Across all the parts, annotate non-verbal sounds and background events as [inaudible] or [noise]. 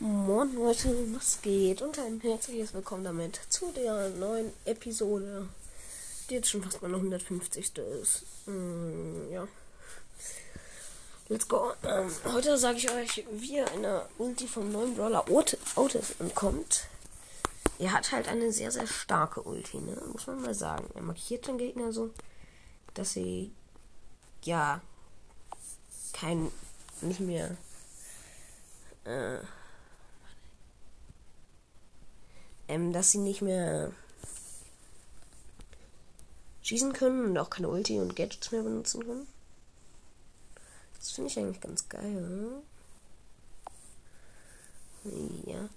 Moin Leute, was geht? Und ein herzliches Willkommen damit zu der neuen Episode, die jetzt schon fast meine 150. ist. Mm, ja. Let's go. Ähm, heute sage ich euch, wie ihr einer Ulti vom neuen Brawler Ot Otis entkommt. Er hat halt eine sehr, sehr starke Ulti, ne? Muss man mal sagen. Er markiert den Gegner so, dass sie ja kein nicht mehr äh, ähm, dass sie nicht mehr schießen können und auch keine Ulti und Gadgets mehr benutzen können. Das finde ich eigentlich ganz geil. Hm? Ja.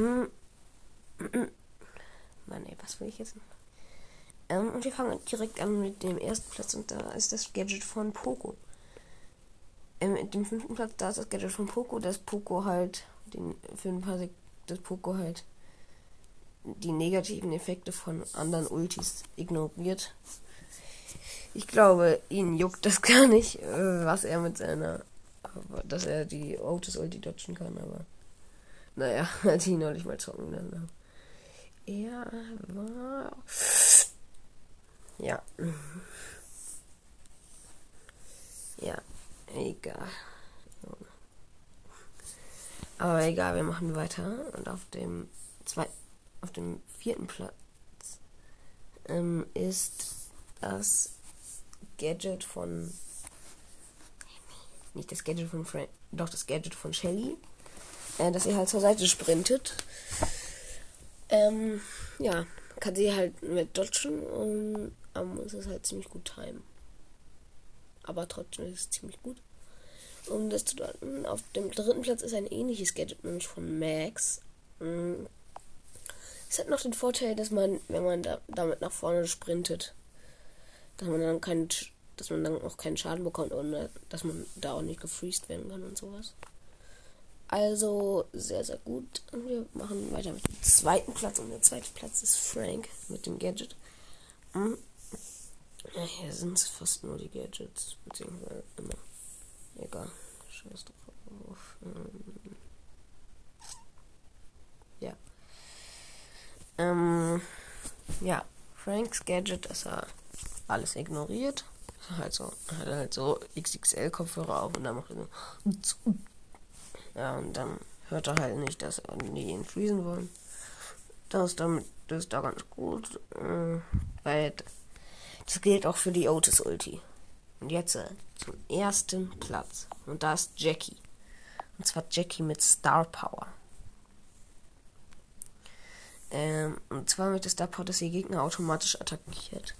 Mm. Mann, ey, was will ich jetzt? Ähm, und wir fangen direkt an mit dem ersten Platz und da ist das Gadget von Poco. Ähm, mit dem fünften Platz, da ist das Gadget von Poco, das Poco halt, den, für ein paar Sek das Poco halt die negativen Effekte von anderen Ultis ignoriert. Ich glaube, ihn juckt das [laughs] gar nicht, äh, was er mit seiner, dass er die Otis Ulti dodgen kann, aber naja, [laughs] hat ihn neulich mal zocken dann. Er war ja ja egal. Aber egal, wir machen weiter und auf dem zweiten auf dem vierten Platz ähm, ist das Gadget von. Nicht das Gadget von Frank, doch das Gadget von Shelly. Äh, dass sie halt zur Seite sprintet. Ähm, ja, kann sie halt mit dodgen und man muss es halt ziemlich gut timen. Aber trotzdem ist es ziemlich gut. Um das zu dodgen. Auf dem dritten Platz ist ein ähnliches Gadget, nämlich von Max. Es hat noch den Vorteil, dass man, wenn man da, damit nach vorne sprintet, dass man dann keinen, dass man dann auch keinen Schaden bekommt und dass man da auch nicht gefreezed werden kann und sowas. Also sehr, sehr gut. Und wir machen weiter mit dem zweiten Platz. Und der zweite Platz ist Frank mit dem Gadget. Hm. Ja, hier sind es fast nur die Gadgets. Beziehungsweise immer. Egal. Scheiß drauf. Hm. Ja. Ähm, ja, Franks Gadget ist er alles ignoriert. Halt so, hat halt so XXL-Kopfhörer auf und dann macht er so. Ja, und dann hört er halt nicht, dass die ihn freezen wollen. Das ist damit, das ist da ganz gut. Äh, weil das gilt auch für die Otis Ulti. Und jetzt äh, zum ersten Platz. Und da ist Jackie. Und zwar Jackie mit Star Power. Ähm, und zwar mit der Star Power, dass sie Gegner automatisch attackiert.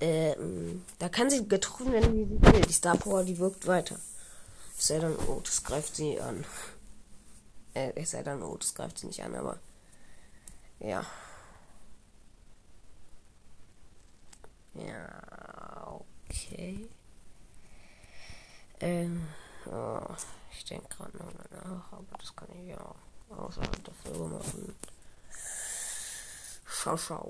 Ähm, da kann sie getroffen werden, wie sie will. Die Star Power, die wirkt weiter. Es sei dann, oh, das greift sie an. Äh, es sei dann, oh, das greift sie nicht an, aber. Ja. Ja, okay. Ähm, oh, ich denke gerade noch nach, aber das kann ich ja außerhalb der Folge machen. 少少